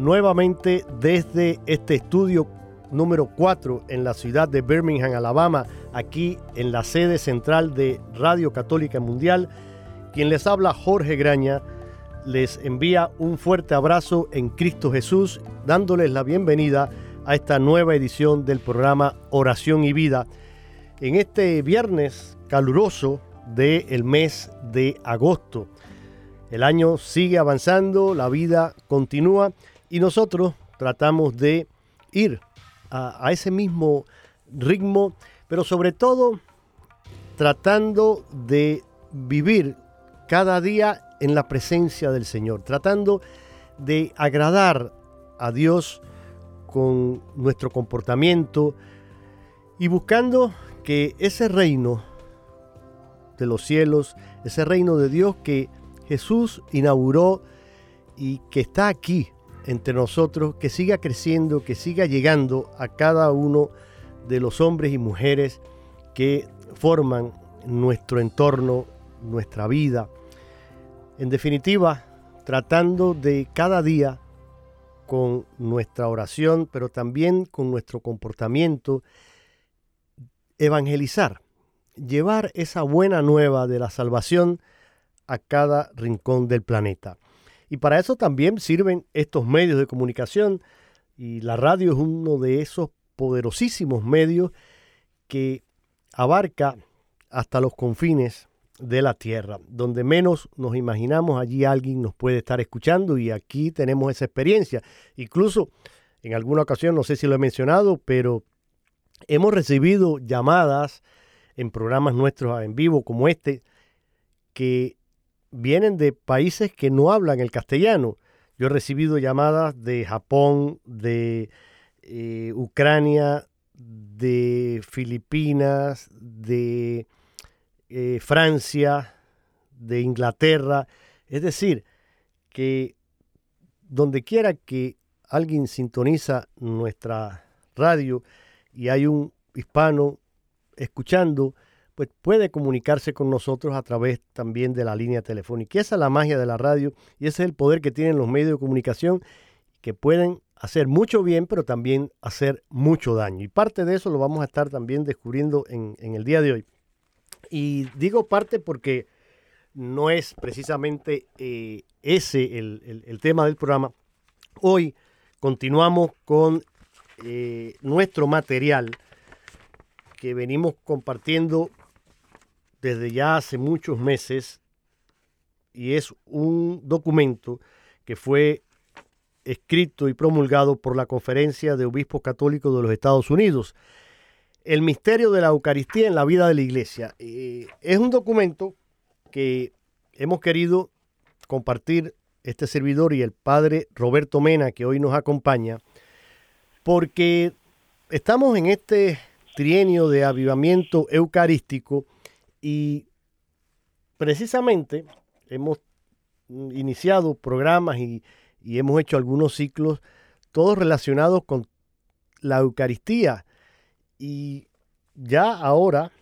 Nuevamente desde este estudio número 4 en la ciudad de Birmingham, Alabama, aquí en la sede central de Radio Católica Mundial, quien les habla Jorge Graña, les envía un fuerte abrazo en Cristo Jesús, dándoles la bienvenida a esta nueva edición del programa Oración y Vida. En este viernes caluroso del mes de agosto. El año sigue avanzando, la vida continúa y nosotros tratamos de ir a, ese mismo ritmo, pero sobre todo tratando de vivir cada día en la presencia del Señor, tratando de agradar a Dios con nuestro comportamiento y buscando que ese reino de los cielos, ese reino de Dios que Jesús inauguró y que está aquí entre nosotros, que siga creciendo, que siga llegando a cada uno de los hombres y mujeres que forman nuestro entorno, nuestra vida. En definitiva, tratando de cada día con nuestra oración, pero también con nuestro comportamiento, evangelizar, llevar esa buena nueva de la salvación a cada rincón del planeta. Y para eso también sirven estos medios de comunicación y la radio es uno de esos poderosísimos medios que abarca hasta los confines de la tierra. Donde menos nos imaginamos, allí alguien nos puede estar escuchando y aquí tenemos esa experiencia. Incluso en alguna ocasión, no sé si lo he mencionado, pero hemos recibido llamadas en programas nuestros en vivo como este que vienen de países que no hablan el castellano. Yo he recibido llamadas de Japón, de eh, Ucrania, de Filipinas, de eh, Francia, de Inglaterra. Es decir, que donde quiera que alguien sintoniza nuestra radio y hay un hispano escuchando, pues puede comunicarse con nosotros a través también de la línea telefónica. esa es la magia de la radio y ese es el poder que tienen los medios de comunicación que pueden hacer mucho bien, pero también hacer mucho daño. Y parte de eso lo vamos a estar también descubriendo en, en el día de hoy. Y digo parte porque no es precisamente eh, ese el, tema del programa. Hoy continuamos con eh, nuestro material que venimos compartiendo desde ya hace muchos meses y es un documento que fue escrito y promulgado por la Conferencia de Obispos Católicos de los Estados Unidos el misterio de la Eucaristía en la vida de la iglesia. Es un documento que hemos querido compartir este servidor y el padre Roberto Mena, que hoy nos acompaña, porque estamos en este trienio de avivamiento eucarístico y precisamente hemos iniciado programas y, hemos hecho algunos ciclos todos relacionados con la Eucaristía. Y ya ahora,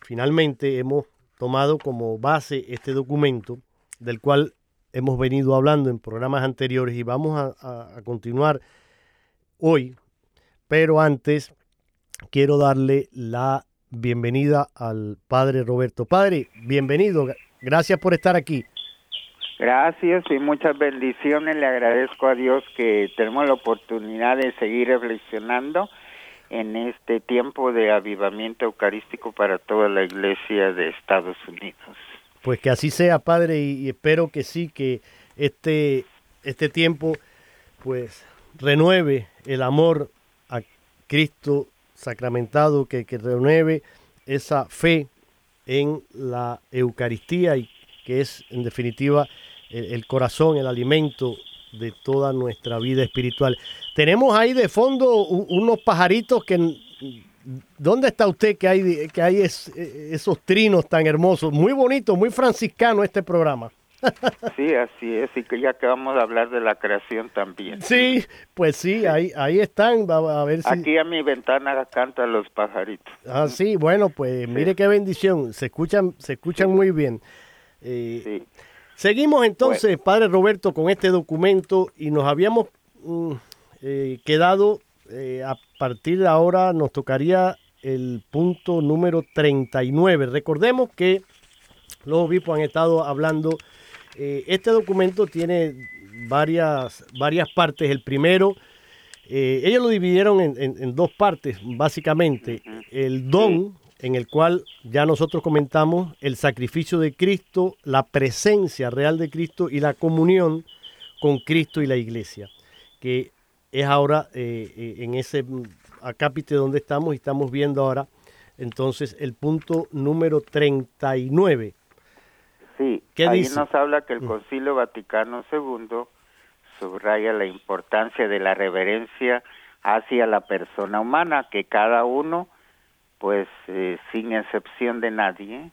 finalmente, hemos tomado como base este documento del cual hemos venido hablando en programas anteriores y vamos a, continuar hoy. Pero antes, quiero darle la bienvenida al Padre Roberto. Padre, bienvenido. Gracias por estar aquí. Gracias y muchas bendiciones. Le agradezco a Dios que tenemos la oportunidad de seguir reflexionando en este tiempo de avivamiento eucarístico para toda la iglesia de Estados Unidos. Pues que así sea, Padre, y, espero que sí, que este, este tiempo pues renueve el amor a Cristo sacramentado, que, que renueve esa fe en la Eucaristía y que es en definitiva el, corazón, el alimento de toda nuestra vida espiritual. Tenemos ahí de fondo unos pajaritos que... ¿Dónde está usted que hay, que hay esos trinos tan hermosos? Muy bonito, muy franciscano este programa. Sí, así es, y que ya que vamos a hablar de la creación también. Sí, pues sí, Ahí, ahí están, a ver si... Aquí a mi ventana cantan los pajaritos. Ah, sí, bueno, pues mire qué bendición, se escuchan, se escuchan muy bien. Eh, sí. Seguimos entonces, Padre Roberto, con este documento y nos habíamos mm, eh, quedado, eh, a partir de ahora nos tocaría el punto número 39. Recordemos que los obispos han estado hablando, eh, este documento tiene varias, varias partes. El primero, ellos lo dividieron en, en, dos partes, básicamente. El don, en el cual ya nosotros comentamos el sacrificio de Cristo, la presencia real de Cristo y la comunión con Cristo y la iglesia, que es ahora eh, eh, en ese acápite donde estamos y estamos viendo ahora entonces el punto número 39. Sí, ahí nos habla que el mm. Concilio Vaticano II subraya la importancia de la reverencia hacia la persona humana, que cada uno pues eh, sin excepción de nadie,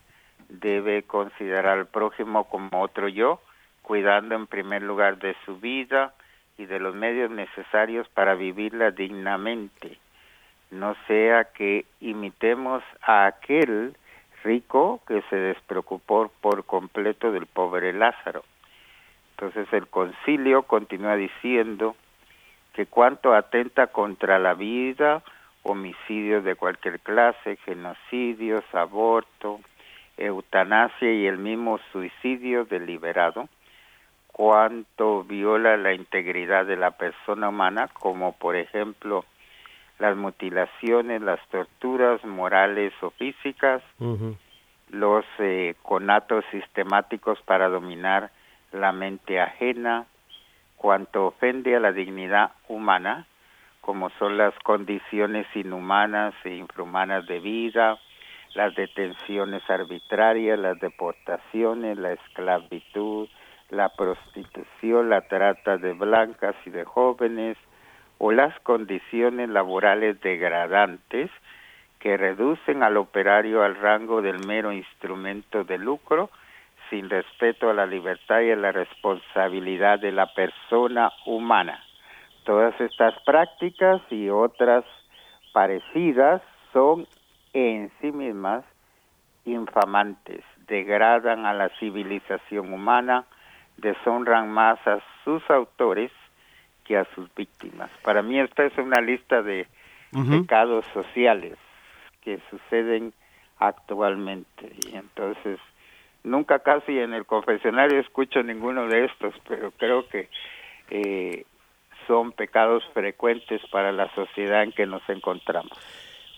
debe considerar al prójimo como otro yo, cuidando en primer lugar de su vida y de los medios necesarios para vivirla dignamente. No sea que imitemos a aquel rico que se despreocupó por completo del pobre Lázaro. Entonces el concilio continúa diciendo que cuanto atenta contra la vida, homicidios de cualquier clase, genocidios, aborto, eutanasia y el mismo suicidio deliberado, cuanto viola la integridad de la persona humana, como por ejemplo las mutilaciones, las torturas morales o físicas, los eh, conatos sistemáticos para dominar la mente ajena, cuanto ofende a la dignidad humana, como son las condiciones inhumanas e infrahumanas de vida, las detenciones arbitrarias, las deportaciones, la esclavitud, la prostitución, la trata de blancas y de jóvenes, o las condiciones laborales degradantes que reducen al operario al rango del mero instrumento de lucro, sin respeto a la libertad y a la responsabilidad de la persona humana. Todas estas prácticas y otras parecidas son en sí mismas infamantes, degradan a la civilización humana, deshonran más a sus autores que a sus víctimas. Para mí esta es una lista de pecados sociales que suceden actualmente y entonces nunca casi en el confesionario escucho ninguno de estos, pero creo que eh, son pecados frecuentes para la sociedad en que nos encontramos.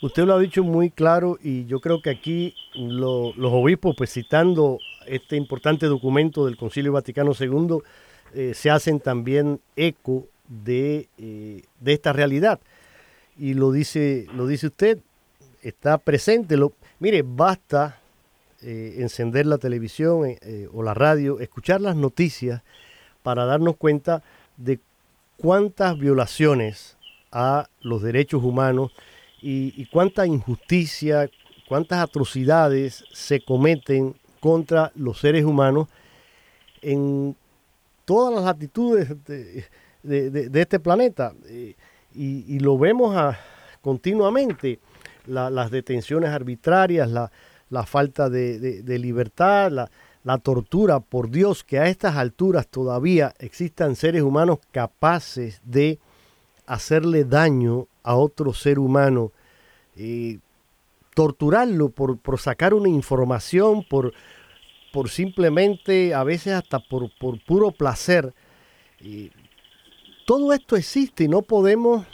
Usted lo ha dicho muy claro y yo creo que aquí los obispos, pues citando este importante documento del Concilio Vaticano II, eh, se hacen también eco de, eh, de, esta realidad. Y lo dice, lo dice usted, está presente. Lo, mire, basta eh, encender la televisión o la radio, escuchar las noticias para darnos cuenta de cuántas violaciones a los derechos humanos y, cuánta injusticia, cuántas atrocidades se cometen contra los seres humanos en todas las latitudes de, este planeta. y, lo vemos continuamente, las detenciones arbitrarias, la, falta de, libertad, la, la tortura, por Dios, que a estas alturas todavía existan seres humanos capaces de hacerle daño a otro ser humano, eh, torturarlo por, por, sacar una información, por, por simplemente, a veces hasta por, por puro placer. Todo esto existe y no podemos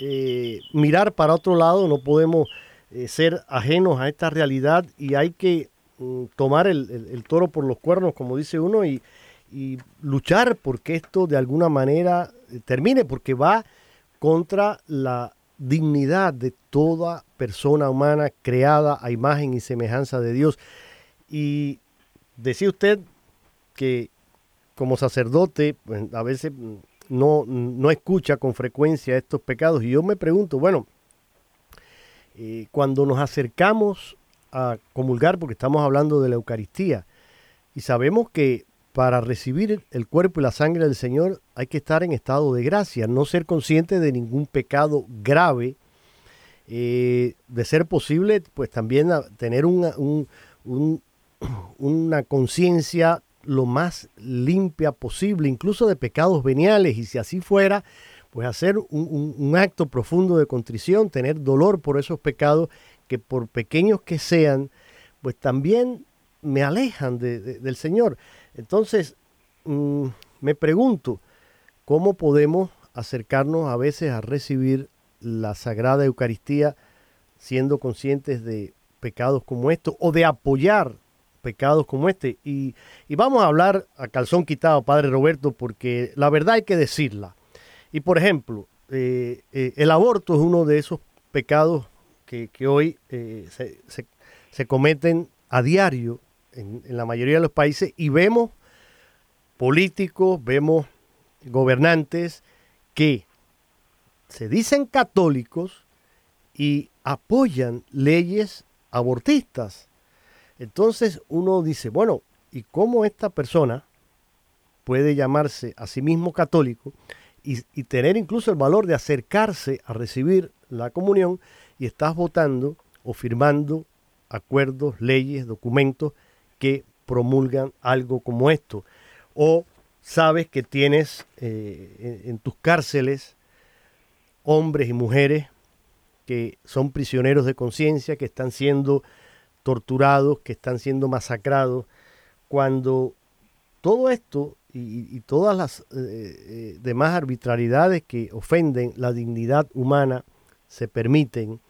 eh, mirar para otro lado, no podemos eh, ser ajenos a esta realidad y hay que mm, tomar el, toro por los cuernos, como dice uno, y, luchar porque esto de alguna manera termine, porque va contra la dignidad de toda persona humana creada a imagen y semejanza de Dios. Y decía usted que como sacerdote pues, a veces no, no escucha con frecuencia estos pecados. Y yo me pregunto, bueno, eh, cuando nos acercamos a comulgar, porque estamos hablando de la Eucaristía, y sabemos que para recibir el cuerpo y la sangre del Señor hay que estar en estado de gracia, no ser consciente de ningún pecado grave, eh, de ser posible, pues también tener una, una conciencia lo más limpia posible, incluso de pecados veniales, y si así fuera, pues hacer un, acto profundo de contrición, tener dolor por esos pecados que por pequeños que sean, pues también me alejan del Señor. Entonces, mm, me pregunto, ¿cómo podemos acercarnos a veces a recibir la Sagrada Eucaristía siendo conscientes de pecados como estos o de apoyar pecados como este? Y, vamos a hablar a calzón quitado, Padre Roberto, porque la verdad hay que decirla. Y por ejemplo, eh, eh, el aborto es uno de esos pecados que, hoy eh, se cometen a diario en, la mayoría de los países y vemos políticos, vemos gobernantes que se dicen católicos y apoyan leyes abortistas. Entonces uno dice, bueno, ¿y cómo esta persona puede llamarse a sí mismo católico y, tener incluso el valor de acercarse a recibir la comunión y estás votando o firmando acuerdos, leyes, documentos que promulgan algo como esto. O sabes que tienes eh, en, tus cárceles hombres y mujeres que son prisioneros de conciencia, que están siendo torturados, que están siendo masacrados, cuando todo esto y, todas las eh, eh, demás arbitrariedades que ofenden la dignidad humana se permiten,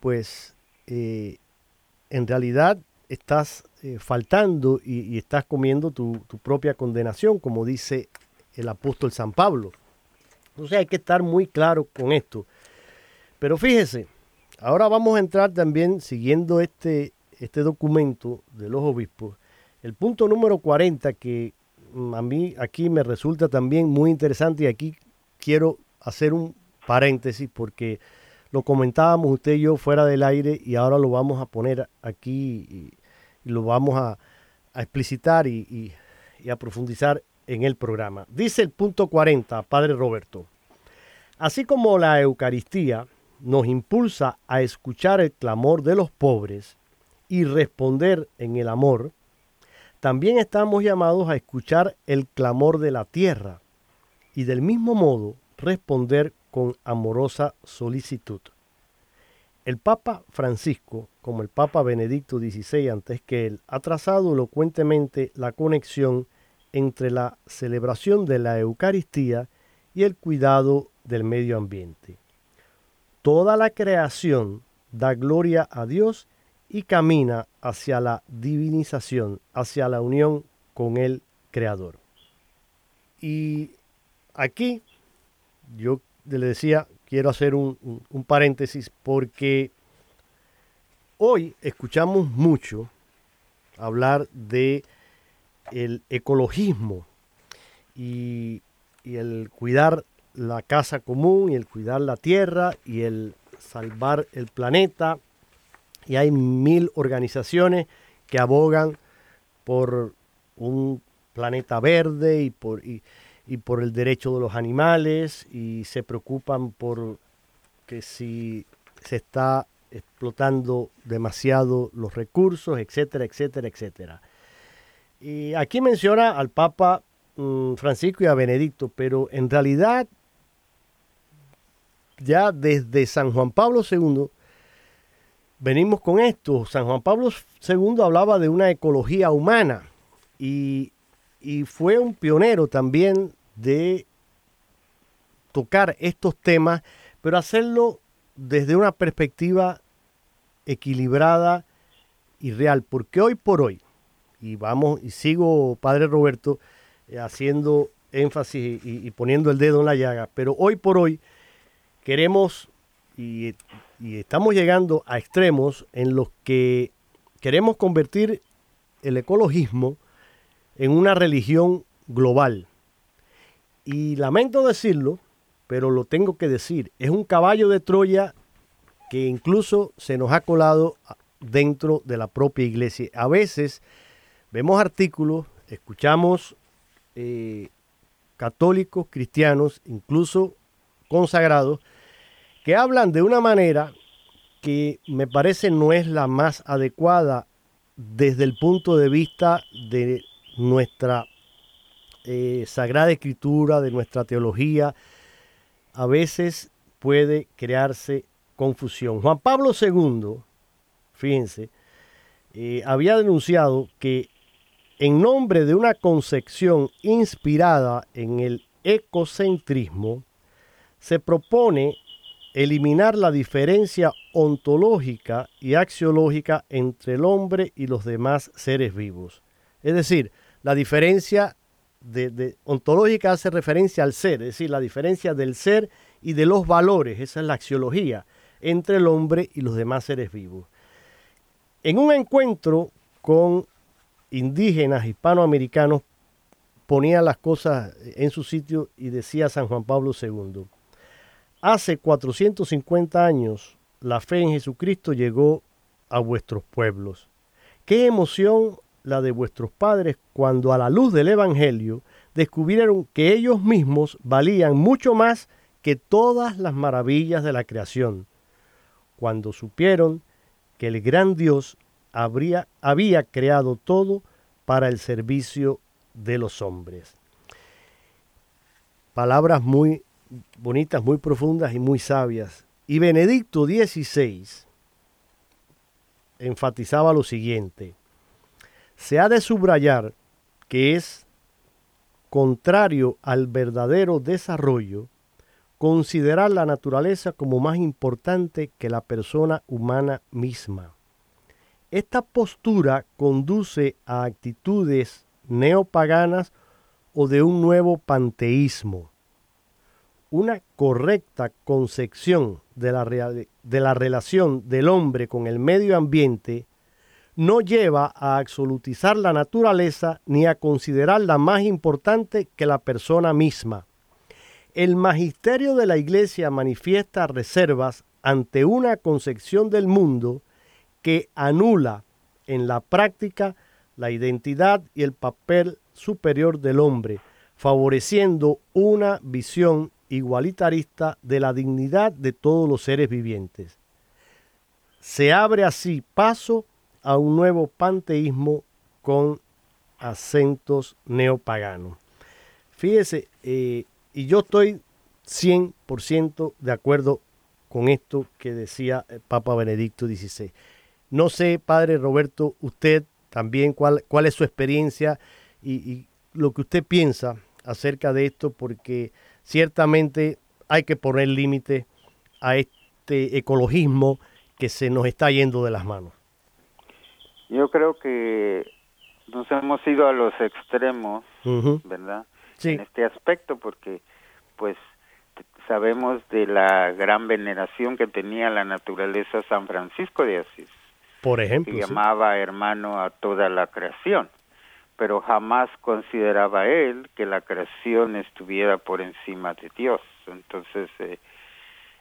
pues en realidad estás eh, faltando y, estás comiendo tu, propia condenación, como dice el apóstol San Pablo. Entonces hay que estar muy claro con esto. Pero fíjese, ahora vamos a entrar también siguiendo este, este documento de los obispos. El punto número 40 que mm, a mí aquí me resulta también muy interesante y aquí quiero hacer un paréntesis porque lo comentábamos usted y yo fuera del aire y ahora lo vamos a poner aquí y, lo vamos a, explicitar y, a profundizar en el programa. Dice el punto 40, Padre Roberto, así como la Eucaristía nos impulsa a escuchar el clamor de los pobres y responder en el amor, también estamos llamados a escuchar el clamor de la tierra y del mismo modo responder con amorosa solicitud. El Papa Francisco, como el Papa Benedicto XVI antes que él, ha trazado elocuentemente la conexión entre la celebración de la Eucaristía y el cuidado del medio ambiente. Toda la creación da gloria a Dios y camina hacia la divinización, hacia la unión con el Creador. Y aquí yo le decía, quiero hacer un, paréntesis porque hoy escuchamos mucho hablar de el ecologismo y, el cuidar la casa común y el cuidar la tierra y el salvar el planeta. Y hay mil organizaciones que abogan por un planeta verde y por y por el derecho de los animales y se preocupan por que si se está explotando demasiado los recursos, etcétera, etcétera, etcétera. Y aquí menciona al Papa mm, Francisco y a Benedicto, pero en realidad ya desde San Juan Pablo II venimos con esto. San Juan Pablo II hablaba de una ecología humana y, fue un pionero también de tocar estos temas, pero hacerlo desde una perspectiva equilibrada y real, porque hoy por hoy, y vamos, y sigo, Padre Roberto, eh, haciendo énfasis y, poniendo el dedo en la llaga, pero hoy por hoy queremos y, estamos llegando a extremos en los que queremos convertir el ecologismo en una religión global. Y lamento decirlo, pero lo tengo que decir, es un caballo de Troya que incluso se nos ha colado dentro de la propia iglesia. A veces vemos artículos, escuchamos eh, católicos, cristianos, incluso consagrados, que hablan de una manera que me parece no es la más adecuada desde el punto de vista de nuestra eh, Sagrada Escritura, de nuestra teología, a veces puede crearse confusión. Juan Pablo II, fíjense, eh, había denunciado que en nombre de una concepción inspirada en el ecocentrismo, se propone eliminar la diferencia ontológica y axiológica entre el hombre y los demás seres vivos. Es decir, la diferencia de, ontológica hace referencia al ser, es decir, la diferencia del ser y de los valores, esa es la axiología, entre el hombre y los demás seres vivos. En un encuentro con indígenas hispanoamericanos, ponía las cosas en su sitio y decía San Juan Pablo II, hace 450 años la fe en Jesucristo llegó a vuestros pueblos. Qué emoción la de vuestros padres cuando a la luz del Evangelio descubrieron que ellos mismos valían mucho más que todas las maravillas de la creación, cuando supieron que el gran Dios había creado todo para el servicio de los hombres. Palabras muy bonitas, muy profundas y muy sabias. Y Benedicto XVI enfatizaba lo siguiente, se ha de subrayar que es contrario al verdadero desarrollo considerar la naturaleza como más importante que la persona humana misma. Esta postura conduce a actitudes neopaganas o de un nuevo panteísmo. Una correcta concepción de la, de la relación del hombre con el medio ambiente no lleva a absolutizar la naturaleza ni a considerarla más importante que la persona misma. El magisterio de la Iglesia manifiesta reservas ante una concepción del mundo que anula en la práctica la identidad y el papel superior del hombre, favoreciendo una visión igualitarista de la dignidad de todos los seres vivientes. Se abre así paso a un nuevo panteísmo con acentos neopaganos. Fíjese, eh, y yo estoy 100% de acuerdo con esto que decía el Papa Benedicto XVI. No sé, Padre Roberto, usted también cuál, cuál es su experiencia y, y lo que usted piensa acerca de esto, porque ciertamente hay que poner límite a este ecologismo que se nos está yendo de las manos. Yo creo que nos hemos ido a los extremos, ¿verdad? En este aspecto, porque pues sabemos de la gran veneración que tenía la naturaleza San Francisco de Asís. Por ejemplo. Que llamaba hermano a toda la creación, pero jamás consideraba él que la creación estuviera por encima de Dios. Entonces, eh,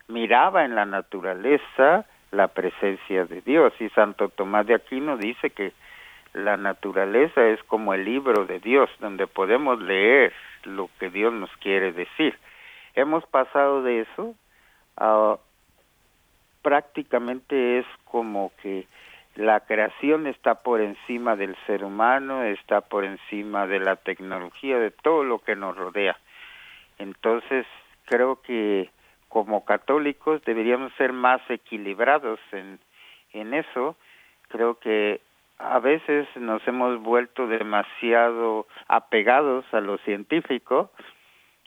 miraba en la naturaleza la presencia de Dios y Santo Tomás de Aquino dice que la naturaleza es como el libro de Dios, donde podemos leer lo que Dios nos quiere decir. Hemos pasado de eso a prácticamente es como que la creación está por encima del ser humano, está por encima de la tecnología, de todo lo que nos rodea. Entonces, creo que como católicos deberíamos ser más equilibrados en, en eso. Creo que a veces nos hemos vuelto demasiado apegados a lo científico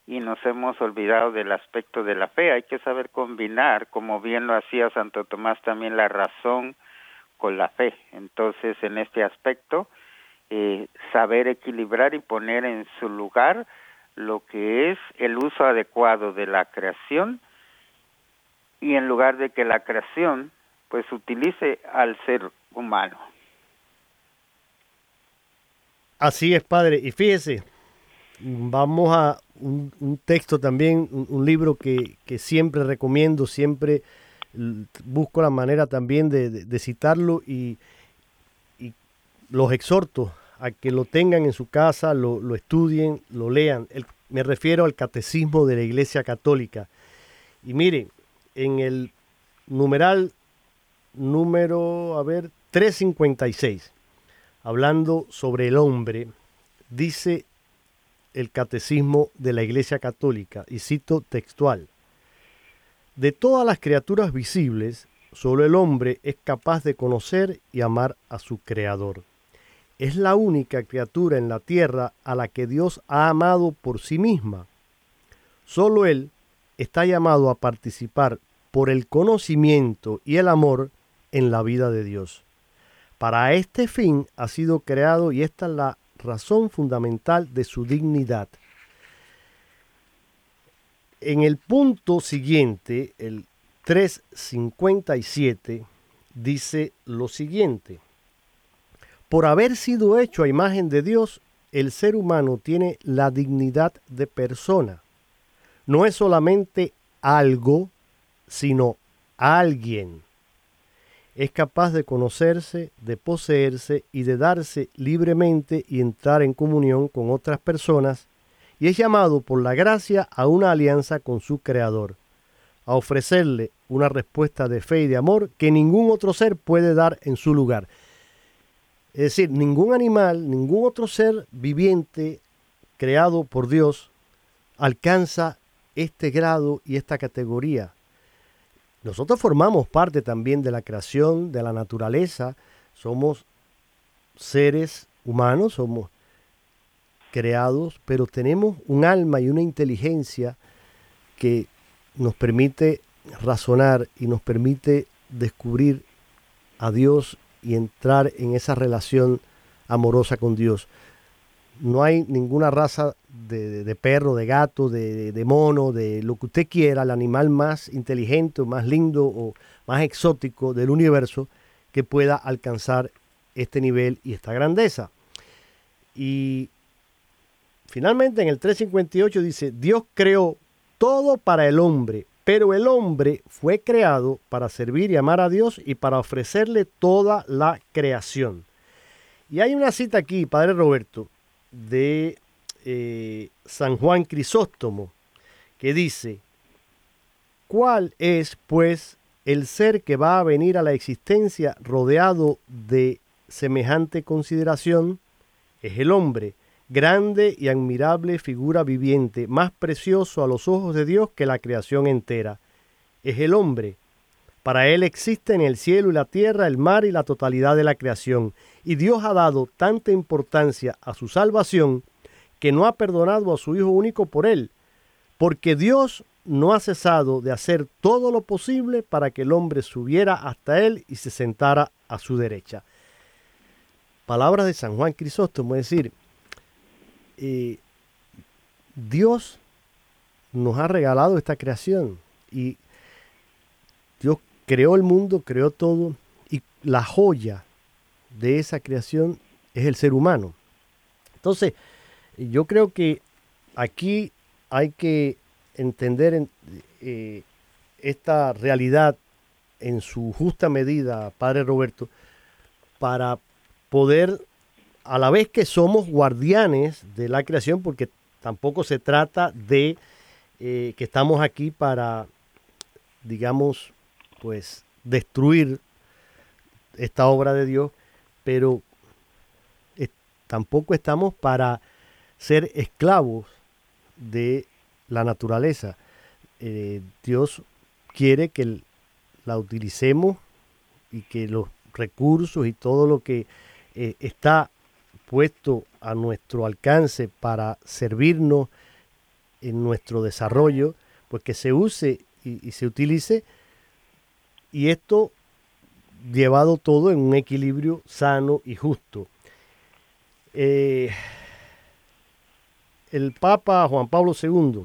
y nos hemos olvidado del aspecto de la fe. Hay que saber combinar, como bien lo hacía Santo Tomás, también la razón con la fe. Entonces, en este aspecto, eh, saber equilibrar y poner en su lugar lo que es el uso adecuado de la creación y en lugar de que la creación pues utilice al ser humano. Así es, padre. Y fíjese, vamos a un, texto también, un, libro que, siempre recomiendo, siempre busco la manera también de, citarlo y, los exhorto a que lo tengan en su casa, lo, estudien, lo lean. me refiero al catecismo de la Iglesia Católica. Y miren, en el numeral número, a ver, 356, hablando sobre el hombre, dice el catecismo de la Iglesia Católica, y cito textual, de todas las criaturas visibles, solo el hombre es capaz de conocer y amar a su Creador. Es la única criatura en la tierra a la que Dios ha amado por sí misma. Solo Él está llamado a participar por el conocimiento y el amor en la vida de Dios. Para este fin ha sido creado y esta es la razón fundamental de su dignidad. En el punto siguiente, el 357, dice lo siguiente. Por haber sido hecho a imagen de Dios, el ser humano tiene la dignidad de persona. No es solamente algo, sino alguien es capaz de conocerse, de poseerse y de darse libremente y entrar en comunión con otras personas, y es llamado por la gracia a una alianza con su Creador, a ofrecerle una respuesta de fe y de amor que ningún otro ser puede dar en su lugar. Es decir, ningún animal, ningún otro ser viviente creado por Dios alcanza este grado y esta categoría nosotros formamos parte también de la creación, de la naturaleza, somos seres humanos, somos creados, pero tenemos un alma y una inteligencia que nos permite razonar y nos permite descubrir a Dios y entrar en esa relación amorosa con Dios no hay ninguna raza de, perro, de gato, de, mono, de lo que usted quiera, el animal más inteligente, más lindo o más exótico del universo que pueda alcanzar este nivel y esta grandeza. Y finalmente en el 358 dice, Dios creó todo para el hombre, pero el hombre fue creado para servir y amar a Dios y para ofrecerle toda la creación. Y hay una cita aquí, Padre Roberto, de eh, San Juan Crisóstomo, que dice, ¿cuál es pues el ser que va a venir a la existencia rodeado de semejante consideración? Es el hombre, grande y admirable figura viviente, más precioso a los ojos de Dios que la creación entera. Es el hombre. Para él existe en el cielo y la tierra, el mar y la totalidad de la creación y Dios ha dado tanta importancia a su salvación que no ha perdonado a su Hijo único por él, porque Dios no ha cesado de hacer todo lo posible para que el hombre subiera hasta él y se sentara a su derecha. Palabras de San Juan Crisóstomo, es decir, Dios nos ha regalado esta creación y Dios creó el mundo, creó todo y la joya de esa creación es el ser humano. Entonces, yo creo que aquí hay que entender eh, esta realidad en su justa medida, Padre Roberto, para poder a la vez que somos guardianes de la creación, porque tampoco se trata de eh, que estamos aquí para, digamos, pues destruir esta obra de Dios, pero tampoco estamos para ser esclavos de la naturaleza. Eh, Dios quiere que la utilicemos y que los recursos y todo lo que eh, está puesto a nuestro alcance para servirnos en nuestro desarrollo, pues que se use y, se utilice y esto llevado todo en un equilibrio sano y justo. Eh, el Papa Juan Pablo II,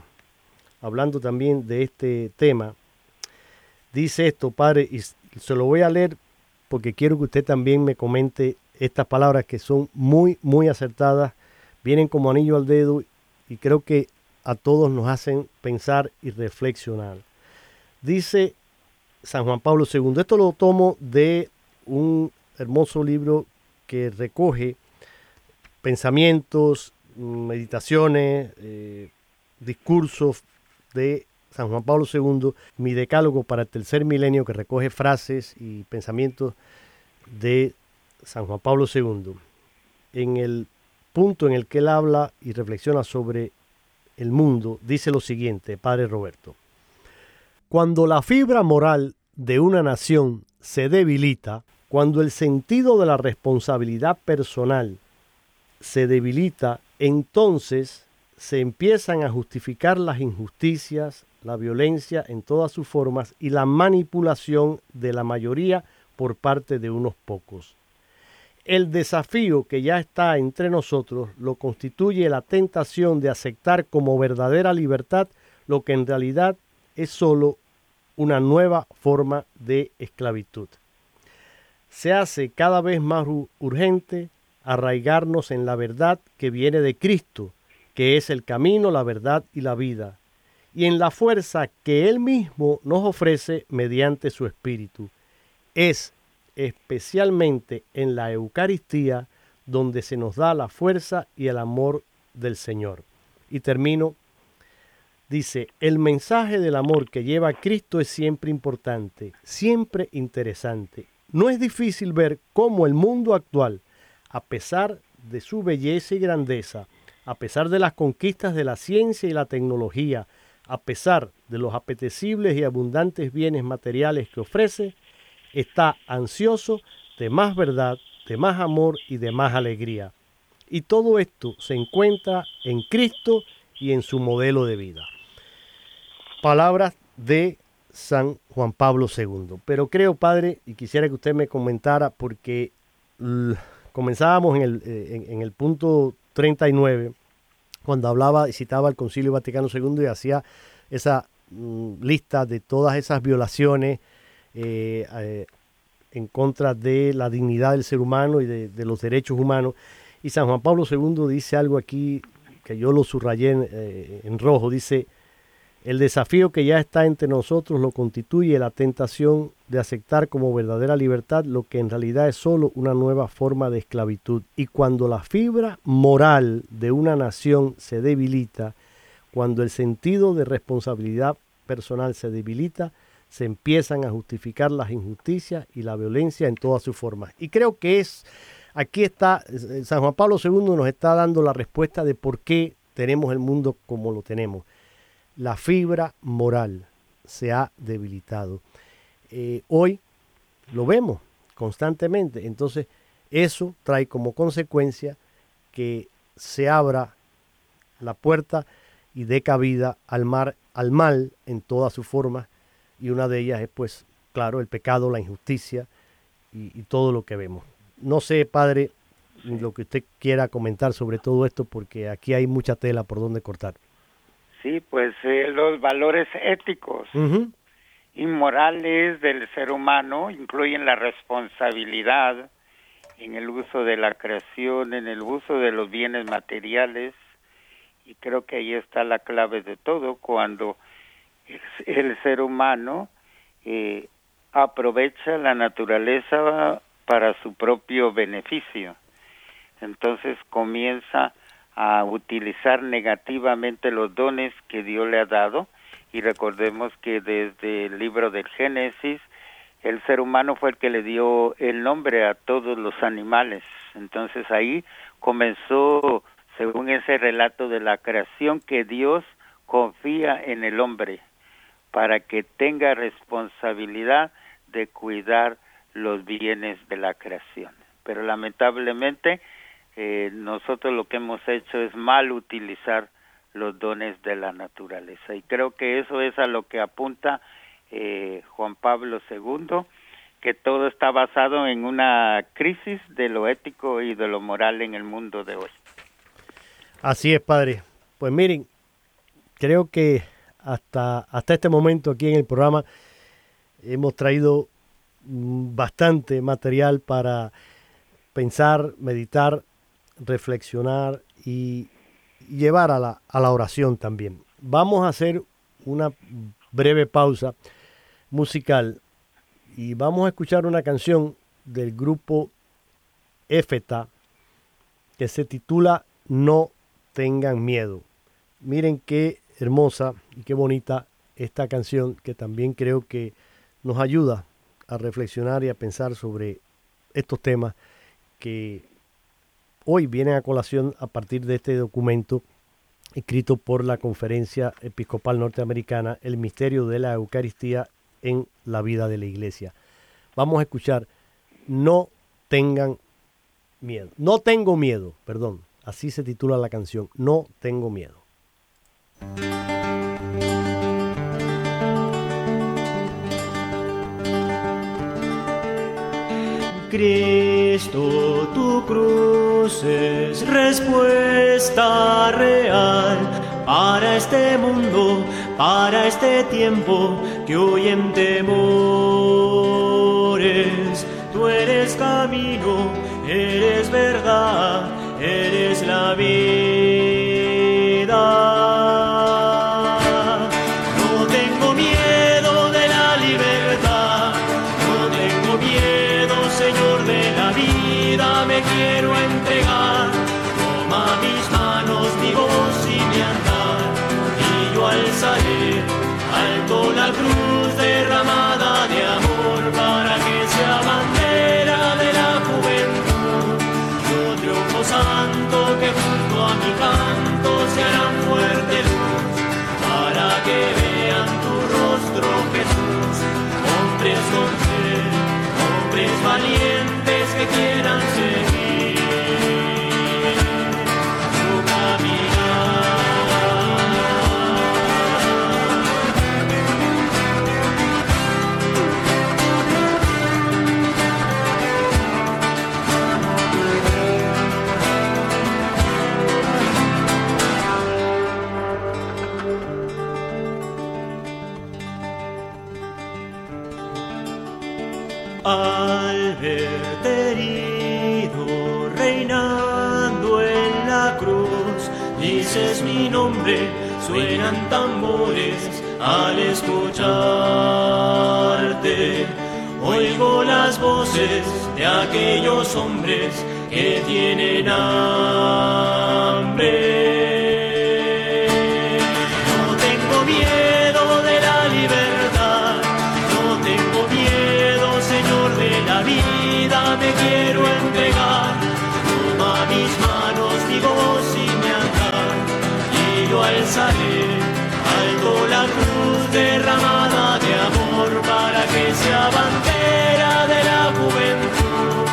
hablando también de este tema, dice esto, Padre, y se lo voy a leer porque quiero que usted también me comente estas palabras que son muy, muy acertadas, vienen como anillo al dedo y creo que a todos nos hacen pensar y reflexionar. Dice San Juan Pablo II, esto lo tomo de un hermoso libro que recoge pensamientos, meditaciones, eh, discursos de San Juan Pablo II, mi decálogo para el tercer milenio que recoge frases y pensamientos de San Juan Pablo II. En el punto en el que él habla y reflexiona sobre el mundo, dice lo siguiente, Padre Roberto. Cuando la fibra moral de una nación se debilita, cuando el sentido de la responsabilidad personal se debilita, entonces se empiezan a justificar las injusticias, la violencia en todas sus formas y la manipulación de la mayoría por parte de unos pocos. El desafío que ya está entre nosotros lo constituye la tentación de aceptar como verdadera libertad lo que en realidad es sólo una nueva forma de esclavitud. Se hace cada vez más urgente arraigarnos en la verdad que viene de Cristo, que es el camino, la verdad y la vida, y en la fuerza que Él mismo nos ofrece mediante su Espíritu. Es especialmente en la Eucaristía donde se nos da la fuerza y el amor del Señor. Y termino, dice, el mensaje del amor que lleva Cristo es siempre importante, siempre interesante. No es difícil ver cómo el mundo actual, a pesar de su belleza y grandeza, a pesar de las conquistas de la ciencia y la tecnología, a pesar de los apetecibles y abundantes bienes materiales que ofrece, está ansioso de más verdad, de más amor y de más alegría. Y todo esto se encuentra en Cristo y en su modelo de vida. Palabras de San Juan Pablo II. Pero creo, Padre, y quisiera que usted me comentara, porque comenzábamos en el, eh, en el punto 39, cuando hablaba y citaba el Concilio Vaticano II y hacía esa mm, lista de todas esas violaciones eh, eh, en contra de la dignidad del ser humano y de, los derechos humanos. Y San Juan Pablo II dice algo aquí que yo lo subrayé en, eh, en rojo, dice, el desafío que ya está entre nosotros lo constituye la tentación de aceptar como verdadera libertad lo que en realidad es solo una nueva forma de esclavitud. Y cuando la fibra moral de una nación se debilita, cuando el sentido de responsabilidad personal se debilita, se empiezan a justificar las injusticias y la violencia en todas sus formas. Y creo que es, aquí está, eh, San Juan Pablo II nos está dando la respuesta de por qué tenemos el mundo como lo tenemos la fibra moral se ha debilitado. Eh, hoy lo vemos constantemente. Entonces, eso trae como consecuencia que se abra la puerta y dé cabida al, mar, al mal en todas sus formas. Y una de ellas es, pues, claro, el pecado, la injusticia y, y todo lo que vemos. No sé, padre, lo que usted quiera comentar sobre todo esto, porque aquí hay mucha tela por donde cortar. Sí, pues eh, los valores éticos y morales del ser humano incluyen la responsabilidad en el uso de la creación, en el uso de los bienes materiales, y creo que ahí está la clave de todo, cuando el, ser humano eh, aprovecha la naturaleza para su propio beneficio. entonces comienza a utilizar negativamente los dones que Dios le ha dado y recordemos que desde el libro del Génesis el ser humano fue el que le dio el nombre a todos los animales. Entonces ahí comenzó, según ese relato de la creación, que Dios confía en el hombre para que tenga responsabilidad de cuidar los bienes de la creación. Pero lamentablemente eh, nosotros lo que hemos hecho es mal utilizar los dones de la naturaleza y creo que eso es a lo que apunta eh, Juan Pablo II, que todo está basado en una crisis de lo ético y de lo moral en el mundo de hoy. Así es, padre. Pues miren, creo que hasta, hasta este momento aquí en el programa hemos traído bastante material para pensar, meditar, reflexionar y llevar a la, a la oración también. Vamos a hacer una breve pausa musical y vamos a escuchar una canción del grupo Éfeta que se titula No tengan miedo. Miren qué hermosa y qué bonita esta canción que también creo que nos ayuda a reflexionar y a pensar sobre estos temas que hoy vienen a colación a partir de este documento escrito por la Conferencia Episcopal Norteamericana, El Misterio de la Eucaristía en la vida de la Iglesia. Vamos a escuchar No tengan miedo. No tengo miedo, perdón. Así se titula la canción. No tengo miedo. Cristo, tu cruz es respuesta real para este mundo, para este tiempo que hoy en temores. Tú eres camino, eres verdad, eres la vida. Suenan tambores al escucharte. Oigo las voces de aquellos hombres que tienen hambre. No tengo miedo de la libertad, no tengo miedo, Señor, de la vida, me quiero alzaré, alto la cruz derramada de amor para que sea bandera de la juventud.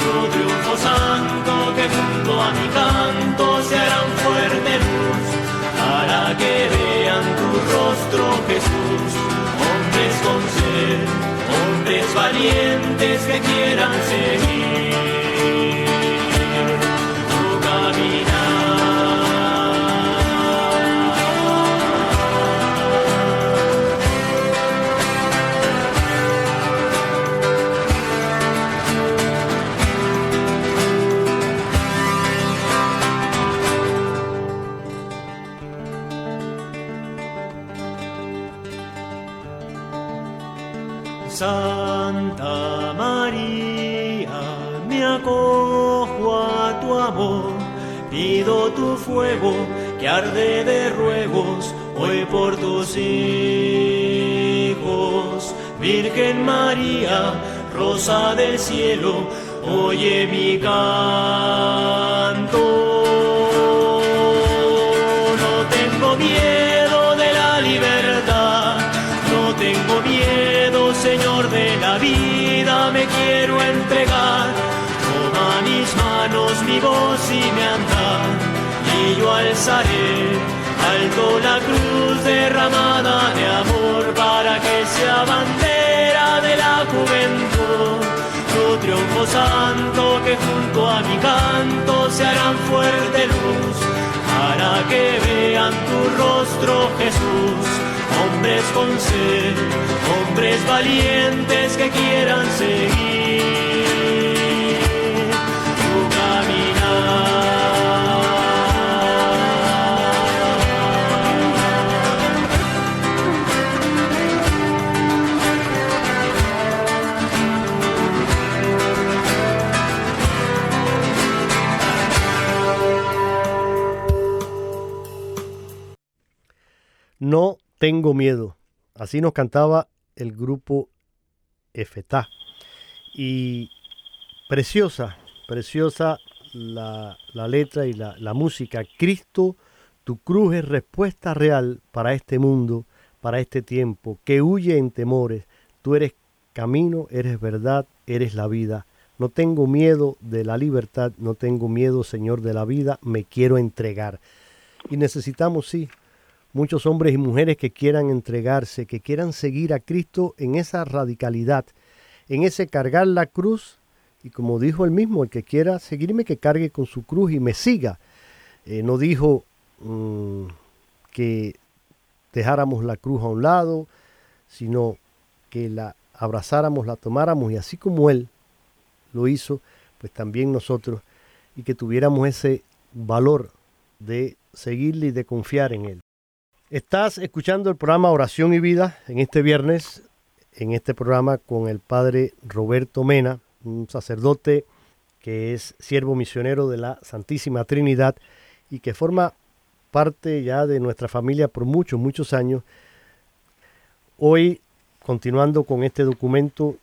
Tu triunfo santo que junto a mi canto se harán fuerte luz, para que vean tu rostro Jesús, hombres con sed, hombres valientes que quieran seguir. Fuego que arde de ruegos hoy por tus hijos. Virgen María, rosa del cielo, oye mi canto. No tengo miedo de la libertad, no tengo miedo, Señor de la vida, me quiero entregar. Toma mis manos, mi voz yo alzaré alto la cruz derramada de amor para que sea bandera de la juventud triunfo santo que junto a mi canto se harán fuerte luz para que vean tu rostro Jesús. Hombres con sed, hombres valientes que quieran seguir tengo miedo. Así nos cantaba el grupo Efetá. Y preciosa, preciosa la, letra y la, la música. Cristo, tu cruz es respuesta real para este mundo, para este tiempo, que huye en temores. Tú eres camino, eres verdad, eres la vida. No tengo miedo de la libertad, no tengo miedo, Señor, de la vida, me quiero entregar. Y necesitamos, sí, muchos hombres y mujeres que quieran entregarse, que quieran seguir a Cristo en esa radicalidad, en ese cargar la cruz. Y como dijo él mismo, el que quiera seguirme, que cargue con su cruz y me siga. Eh, no dijo mm, que dejáramos la cruz a un lado, sino que la abrazáramos, la tomáramos y así como él lo hizo, pues también nosotros, y que tuviéramos ese valor de seguirle y de confiar en él. Estás escuchando el programa Oración y Vida en este viernes, en este programa con el padre Roberto Mena, un sacerdote que es siervo misionero de la Santísima Trinidad y que forma parte ya de nuestra familia por muchos, muchos años. Hoy, continuando con este documento,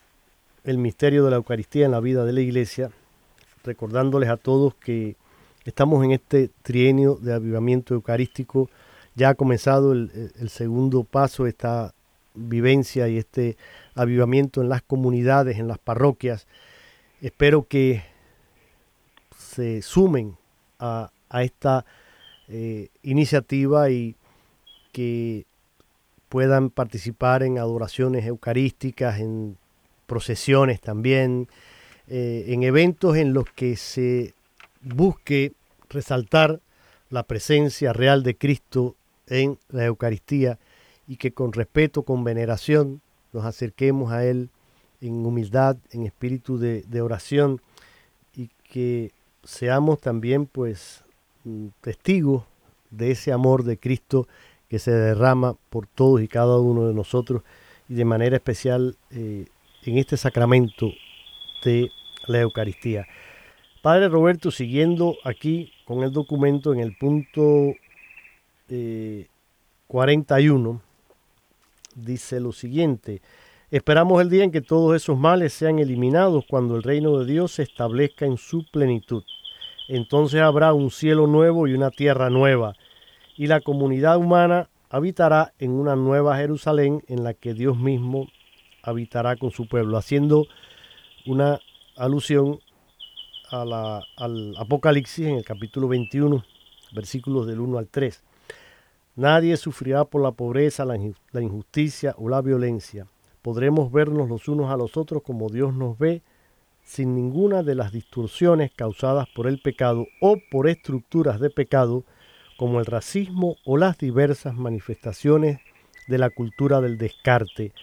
el misterio de la Eucaristía en la vida de la Iglesia, recordándoles a todos que estamos en este trienio de avivamiento eucarístico ya ha comenzado el, segundo paso, esta vivencia y este avivamiento en las comunidades, en las parroquias. Espero que se sumen a, esta eh, iniciativa y que puedan participar en adoraciones eucarísticas, en procesiones también, eh, en eventos en los que se busque resaltar la presencia real de Cristo en la Eucaristía y que con respeto, con veneración, nos acerquemos a Él en humildad, en espíritu de, oración y que seamos también pues mm, testigos de ese amor de Cristo que se derrama por todos y cada uno de nosotros y de manera especial eh, en este sacramento de la Eucaristía. Padre Roberto, siguiendo aquí con el documento en el punto 41 eh, dice lo siguiente, esperamos el día en que todos esos males sean eliminados cuando el reino de Dios se establezca en su plenitud. Entonces habrá un cielo nuevo y una tierra nueva, y la comunidad humana habitará en una nueva Jerusalén en la que Dios mismo habitará con su pueblo, haciendo una alusión al Apocalipsis en el capítulo 21, versículos del 1 al 3. Nadie sufrirá por la pobreza, la injusticia o la violencia. Podremos vernos los unos a los otros como Dios nos ve, sin ninguna de las distorsiones causadas por el pecado o por estructuras de pecado, como el racismo o las diversas manifestaciones de la cultura del descarte.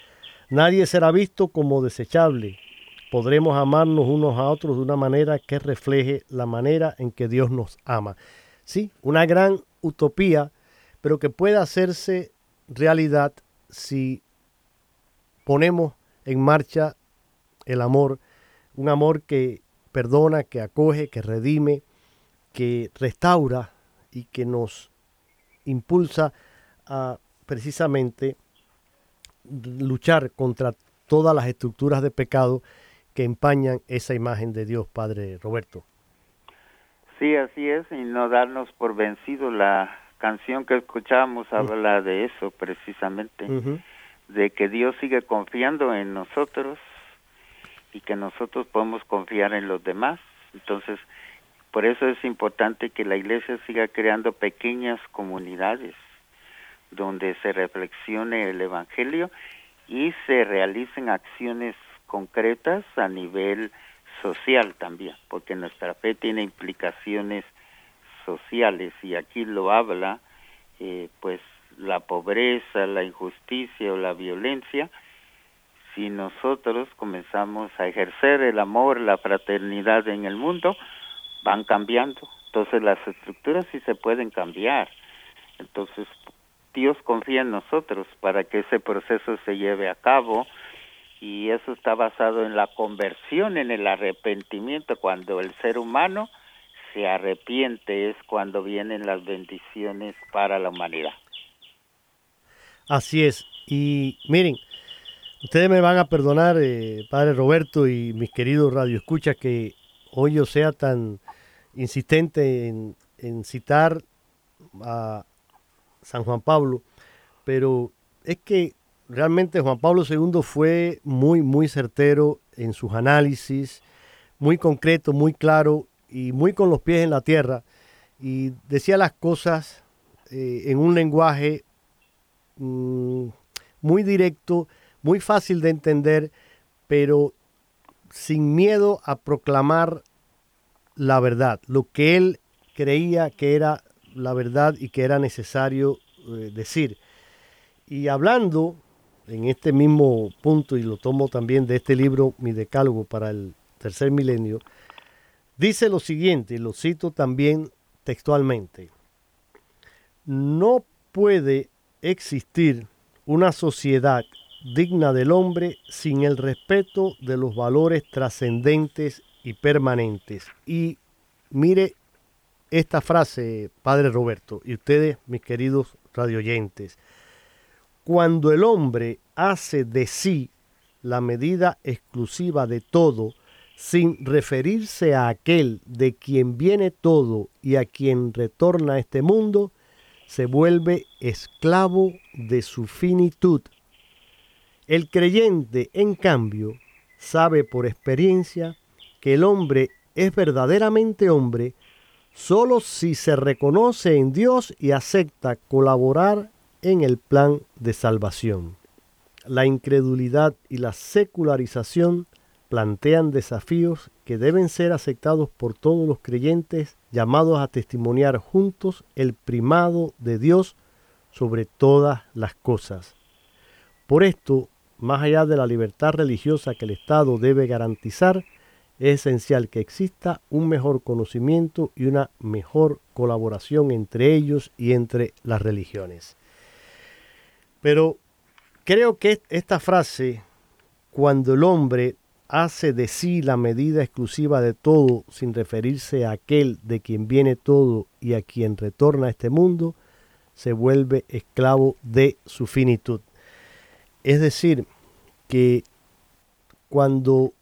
Nadie será visto como desechable. Podremos amarnos unos a otros de una manera que refleje la manera en que Dios nos ama. Sí, una gran utopía pero que pueda hacerse realidad si ponemos en marcha el amor, un amor que perdona, que acoge, que redime, que restaura y que nos impulsa a precisamente luchar contra todas las estructuras de pecado que empañan esa imagen de Dios, Padre Roberto. Sí, así es, y no darnos por vencido. La canción que escuchábamos habla de eso precisamente, de que Dios sigue confiando en nosotros y que nosotros podemos confiar en los demás. Entonces, por eso es importante que la iglesia siga creando pequeñas comunidades donde se reflexione el Evangelio y se realicen acciones concretas a nivel social también, porque nuestra fe tiene implicaciones sociales y aquí lo habla, eh, pues la pobreza, la injusticia o la violencia, si nosotros comenzamos a ejercer el amor, la fraternidad en el mundo, van cambiando. Entonces las estructuras sí se pueden cambiar. Entonces Dios confía en nosotros para que ese proceso se lleve a cabo y eso está basado en la conversión, en el arrepentimiento. Cuando el ser humano se arrepiente es cuando vienen las bendiciones para la humanidad. Así es. Y miren, ustedes me van a perdonar, eh, Padre Roberto y mis queridos radioescuchas, que hoy yo sea tan insistente en, en citar a San Juan Pablo, pero es que realmente Juan Pablo II fue muy, muy certero en sus análisis, muy concreto, muy claro y muy con los pies en la tierra. Y decía las cosas eh, en un lenguaje mm, muy directo, muy fácil de entender, pero sin miedo a proclamar la verdad, lo que él creía que era la verdad y que era necesario eh, decir. Y hablando en este mismo punto, y lo tomo también de este libro, mi decálogo para el tercer milenio, dice lo siguiente, lo cito también textualmente, no puede existir una sociedad digna del hombre sin el respeto de los valores trascendentes y permanentes. Y mire esta frase, Padre Roberto, y ustedes, mis queridos radioyentes, cuando el hombre hace de sí la medida exclusiva de todo, sin referirse a aquel de quien viene todo y a quien retorna a este mundo, se vuelve esclavo de su finitud. El creyente, en cambio, sabe por experiencia que el hombre es verdaderamente hombre solo si se reconoce en Dios y acepta colaborar en el plan de salvación. La incredulidad y la secularización plantean desafíos que deben ser aceptados por todos los creyentes llamados a testimoniar juntos el primado de Dios sobre todas las cosas. Por esto, más allá de la libertad religiosa que el Estado debe garantizar, es esencial que exista un mejor conocimiento y una mejor colaboración entre ellos y entre las religiones. Pero creo que esta frase, cuando el hombre hace de sí la medida exclusiva de todo sin referirse a aquel de quien viene todo y a quien retorna a este mundo, se vuelve esclavo de su finitud. Es decir, que cuando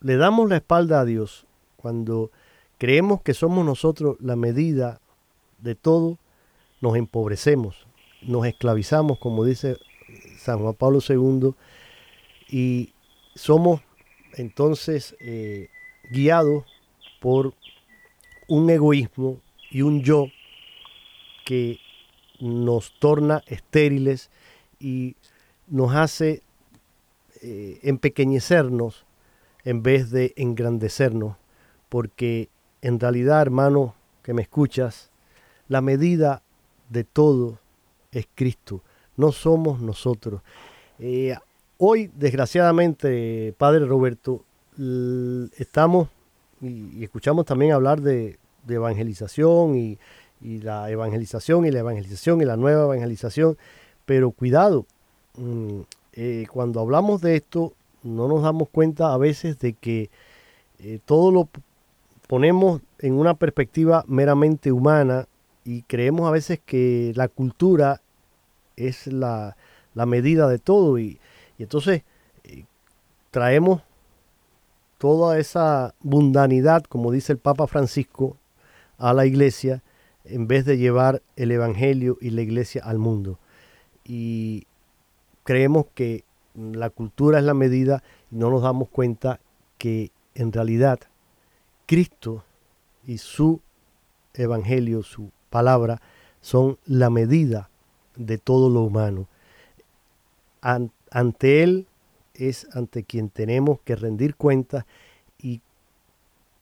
le damos la espalda a Dios, cuando creemos que somos nosotros la medida de todo, nos empobrecemos, nos esclavizamos, como dice San Juan Pablo II, y somos entonces eh, guiados por un egoísmo y un yo que nos torna estériles y nos hace eh, empequeñecernos en vez de engrandecernos, porque en realidad, hermano, que me escuchas, la medida de todo es Cristo, no somos nosotros. Eh, hoy, desgraciadamente, Padre Roberto, estamos y, escuchamos también hablar de, evangelización y, la evangelización y la evangelización y la nueva evangelización, pero cuidado, mm, eh, cuando hablamos de esto, no nos damos cuenta a veces de que eh, todo lo ponemos en una perspectiva meramente humana y creemos a veces que la cultura es la, medida de todo y, entonces eh, traemos toda esa mundanidad, como dice el Papa Francisco, a la iglesia en vez de llevar el Evangelio y la iglesia al mundo. Y creemos que la cultura es la medida y no nos damos cuenta que en realidad Cristo y su Evangelio, su palabra, son la medida de todo lo humano. Ante Él es ante quien tenemos que rendir cuentas y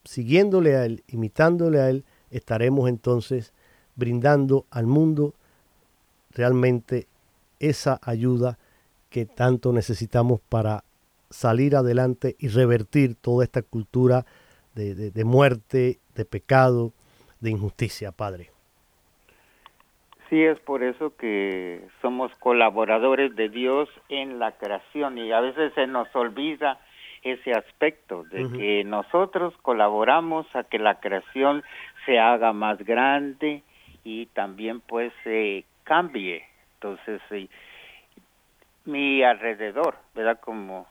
siguiéndole a Él, imitándole a Él, estaremos entonces brindando al mundo realmente esa ayuda que tanto necesitamos para salir adelante y revertir toda esta cultura de, de muerte, de pecado, de injusticia, Padre. Sí, es por eso que somos colaboradores de Dios en la creación y a veces se nos olvida ese aspecto de que nosotros colaboramos a que la creación se haga más grande y también pues se cambie. Entonces, mi alrededor, ¿verdad? Como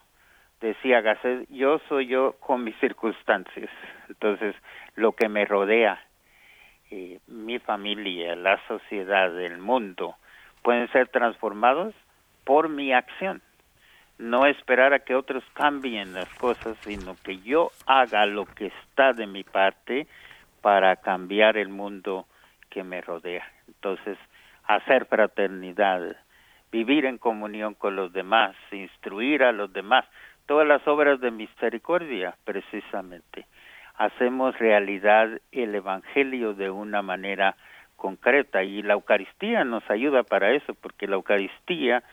decía Gasset, yo soy yo con mis circunstancias. Entonces, lo que me rodea eh, mi familia, la sociedad, el mundo, pueden ser transformados por mi acción. No esperar a que otros cambien las cosas, sino que yo haga lo que está de mi parte para cambiar el mundo que me rodea. Entonces, hacer fraternidad, vivir en comunión con los demás, instruir a los demás, todas las obras de misericordia, precisamente hacemos realidad el Evangelio de una manera concreta y la Eucaristía nos ayuda para eso porque la Eucaristía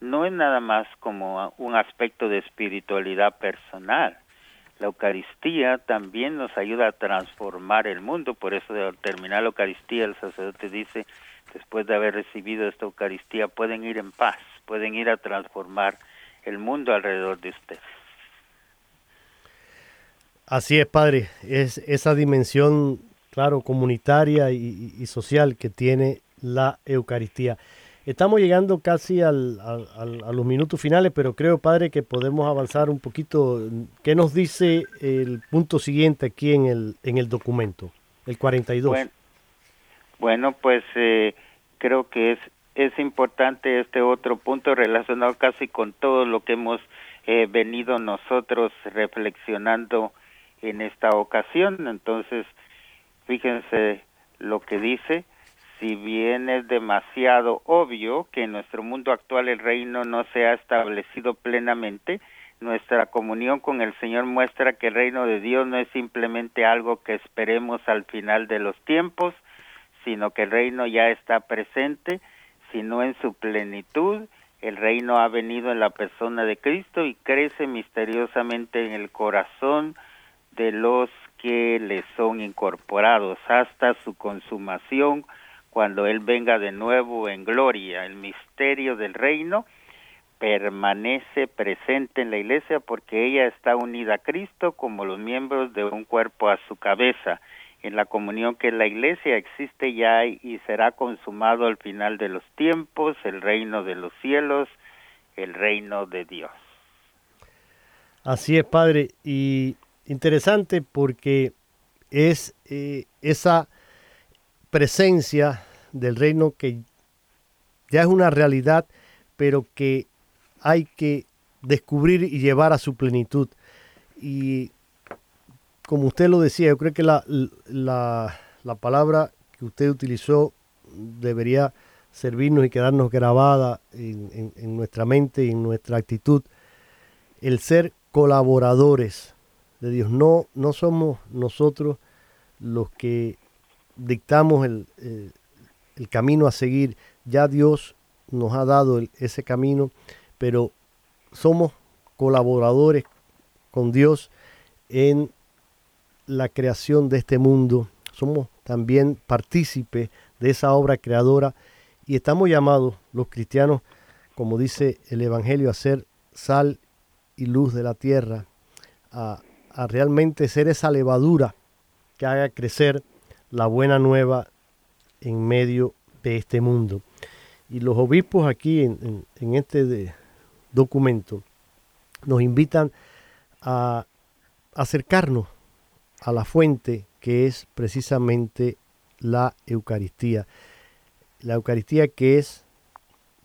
no es nada más como un aspecto de espiritualidad personal. La Eucaristía también nos ayuda a transformar el mundo, por eso al terminar la Eucaristía el sacerdote dice, después de haber recibido esta Eucaristía, pueden ir en paz, pueden ir a transformar el mundo alrededor de ustedes. Así es, padre. Es esa dimensión, claro, comunitaria y, social que tiene la Eucaristía. Estamos llegando casi a los minutos finales, pero creo, padre, que podemos avanzar un poquito. ¿Qué nos dice el punto siguiente aquí en el, en el documento, el 42? Bueno, bueno pues eh, creo que es, es importante este otro punto relacionado casi con todo lo que hemos eh, venido nosotros reflexionando en esta ocasión. Entonces, fíjense lo que dice, si bien es demasiado obvio que en nuestro mundo actual el reino no se ha establecido plenamente, nuestra comunión con el Señor muestra que el reino de Dios no es simplemente algo que esperemos al final de los tiempos, sino que el reino ya está presente, sino en su plenitud. El reino ha venido en la persona de Cristo y crece misteriosamente en el corazón de los que le son incorporados hasta su consumación cuando Él venga de nuevo en gloria. El misterio del reino permanece presente en la iglesia porque ella está unida a Cristo como los miembros de un cuerpo a su cabeza. En la comunión que la iglesia existe ya y será consumado al final de los tiempos el reino de los cielos, el reino de Dios. Así es, Padre. Y interesante porque es eh, esa presencia del reino que ya es una realidad, pero que hay que descubrir y llevar a su plenitud. Y como usted lo decía, yo creo que la, la, palabra que usted utilizó debería servirnos y quedarnos grabada en, en nuestra mente y en nuestra actitud. El ser colaboradores de Dios. No, no somos nosotros los que dictamos el, camino a seguir. Ya Dios nos ha dado ese camino, pero somos colaboradores con Dios en la creación de este mundo. Somos también partícipes de esa obra creadora y estamos llamados los cristianos, como dice el Evangelio, a ser sal y luz de la tierra, a, a realmente ser esa levadura que haga crecer la buena nueva en medio de este mundo. Y los obispos aquí en, este documento nos invitan a acercarnos a la fuente que es precisamente la Eucaristía. La Eucaristía que es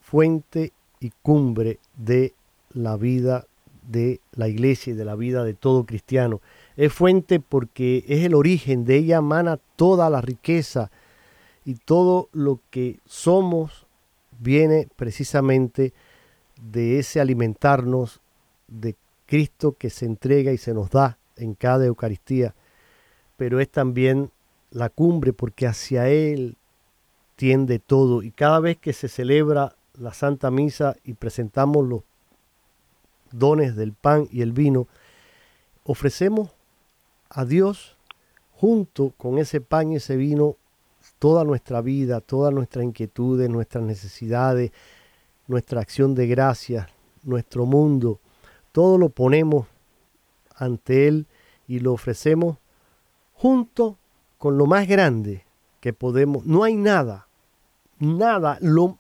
fuente y cumbre de la vida de la iglesia y de la vida de todo cristiano. Es fuente porque es el origen, de ella emana toda la riqueza y todo lo que somos viene precisamente de ese alimentarnos de Cristo que se entrega y se nos da en cada Eucaristía, pero es también la cumbre porque hacia Él tiende todo y cada vez que se celebra la Santa Misa y presentamos los dones del pan y el vino, ofrecemos a Dios junto con ese pan y ese vino toda nuestra vida, todas nuestras inquietudes, nuestras necesidades, nuestra acción de gracias, nuestro mundo, todo lo ponemos ante Él y lo ofrecemos junto con lo más grande que podemos. No hay nada, nada, lo,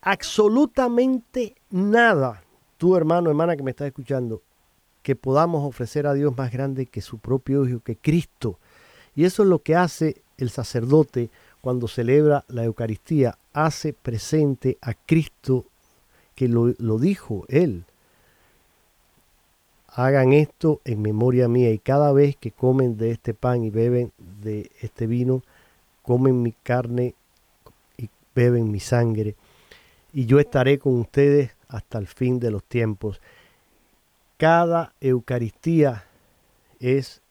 absolutamente nada, tú hermano, hermana que me estás escuchando, que podamos ofrecer a Dios más grande que su propio Hijo, que Cristo. Y eso es lo que hace el sacerdote cuando celebra la Eucaristía, hace presente a Cristo que lo, lo dijo Él hagan esto en memoria mía y cada vez que comen de este pan y beben de este vino, comen mi carne y beben mi sangre. Y yo estaré con ustedes hasta el fin de los tiempos. Cada Eucaristía es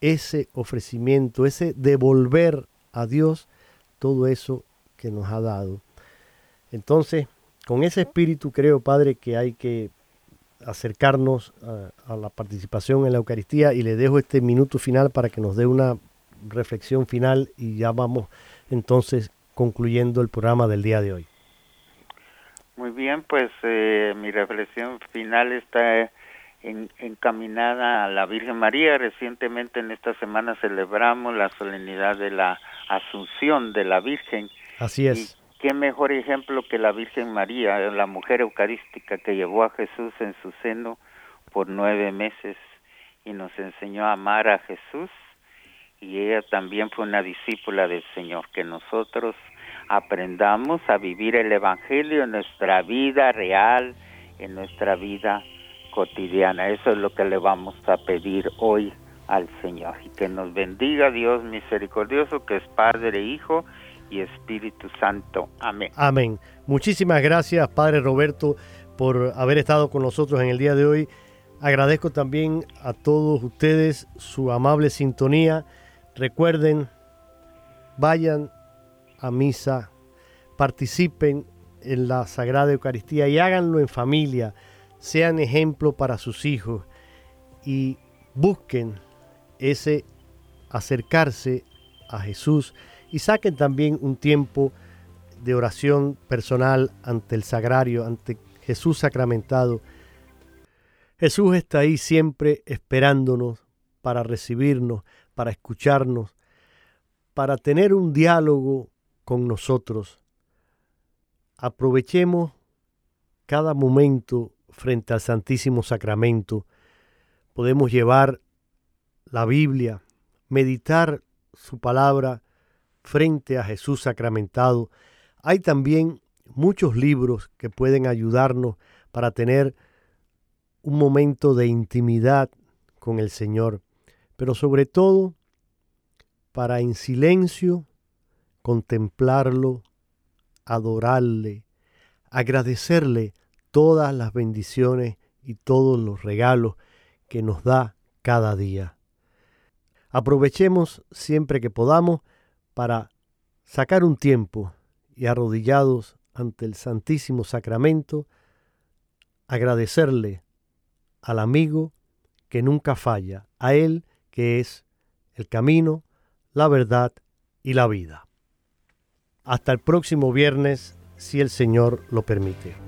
ese ofrecimiento, ese devolver a Dios todo eso que nos ha dado. Entonces, con ese espíritu creo, Padre, que hay que acercarnos a, la participación en la Eucaristía y le dejo este minuto final para que nos dé una reflexión final y ya vamos entonces concluyendo el programa del día de hoy. Muy bien, pues eh, mi reflexión final está encaminada a la Virgen María. Recientemente en esta semana celebramos la solemnidad de la Asunción de la Virgen. Así es qué mejor ejemplo que la Virgen María, la mujer eucarística que llevó a Jesús en su seno por nueve meses y nos enseñó a amar a Jesús y ella también fue una discípula del Señor, que nosotros aprendamos a vivir el Evangelio en nuestra vida real, en nuestra vida cotidiana. Eso es lo que le vamos a pedir hoy al Señor. Y que nos bendiga Dios misericordioso, que es Padre, Hijo y Espíritu Santo. Amén. Amén. Muchísimas gracias, Padre Roberto, por haber estado con nosotros en el día de hoy. Agradezco también a todos ustedes su amable sintonía. Recuerden, vayan a misa, participen en la Sagrada Eucaristía y háganlo en familia. Sean ejemplo para sus hijos y busquen ese acercarse a Jesús y saquen también un tiempo de oración personal ante el sagrario, ante Jesús sacramentado. Jesús está ahí siempre esperándonos para recibirnos, para escucharnos, para tener un diálogo con nosotros. Aprovechemos cada momento frente al Santísimo Sacramento. Podemos llevar la Biblia, meditar su palabra, frente a Jesús sacramentado, hay también muchos libros que pueden ayudarnos para tener un momento de intimidad con el Señor, pero sobre todo para en silencio contemplarlo, adorarle, agradecerle todas las bendiciones y todos los regalos que nos da cada día. Aprovechemos siempre que podamos para sacar un tiempo y arrodillados ante el Santísimo Sacramento, agradecerle al amigo que nunca falla, a Él que es el camino, la verdad y la vida. Hasta el próximo viernes, si el Señor lo permite.